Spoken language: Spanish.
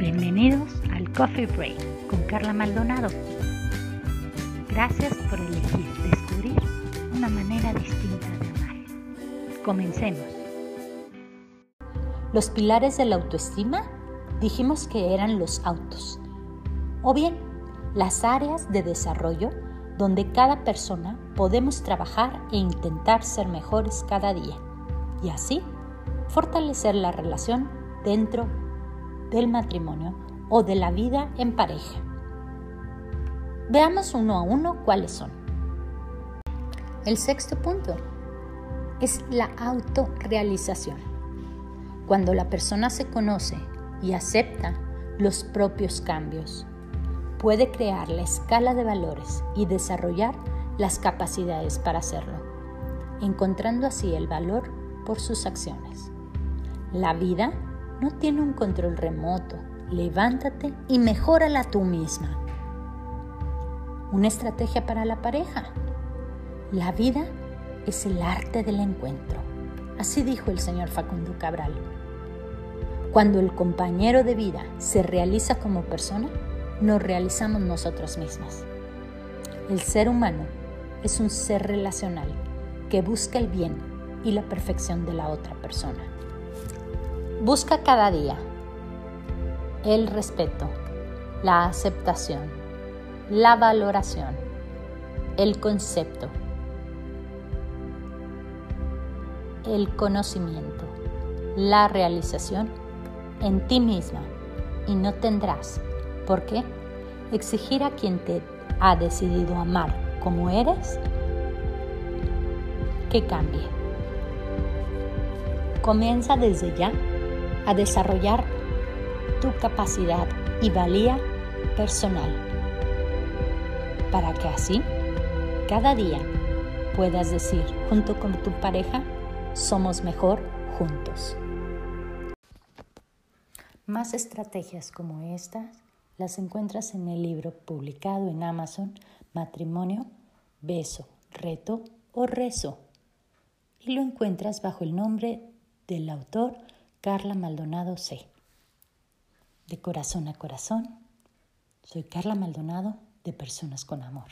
Bienvenidos al Coffee Break con Carla Maldonado. Gracias por elegir descubrir una manera distinta de amar. Comencemos. Los pilares de la autoestima dijimos que eran los autos, o bien las áreas de desarrollo donde cada persona podemos trabajar e intentar ser mejores cada día y así fortalecer la relación dentro del matrimonio o de la vida en pareja. Veamos uno a uno cuáles son. El sexto punto es la autorrealización. Cuando la persona se conoce y acepta los propios cambios, puede crear la escala de valores y desarrollar las capacidades para hacerlo, encontrando así el valor por sus acciones. La vida no tiene un control remoto. Levántate y mejórala tú misma. Una estrategia para la pareja. La vida es el arte del encuentro. Así dijo el señor Facundo Cabral. Cuando el compañero de vida se realiza como persona, nos realizamos nosotros mismas. El ser humano es un ser relacional que busca el bien y la perfección de la otra persona. Busca cada día el respeto, la aceptación, la valoración, el concepto, el conocimiento, la realización en ti misma y no tendrás por qué exigir a quien te ha decidido amar como eres que cambie. Comienza desde ya a desarrollar tu capacidad y valía personal para que así cada día puedas decir junto con tu pareja, somos mejor juntos. Más estrategias como estas las encuentras en el libro publicado en Amazon, Matrimonio, Beso, Reto o Rezo. Y lo encuentras bajo el nombre del autor Carla Maldonado C. De corazón a corazón, soy Carla Maldonado de Personas con Amor.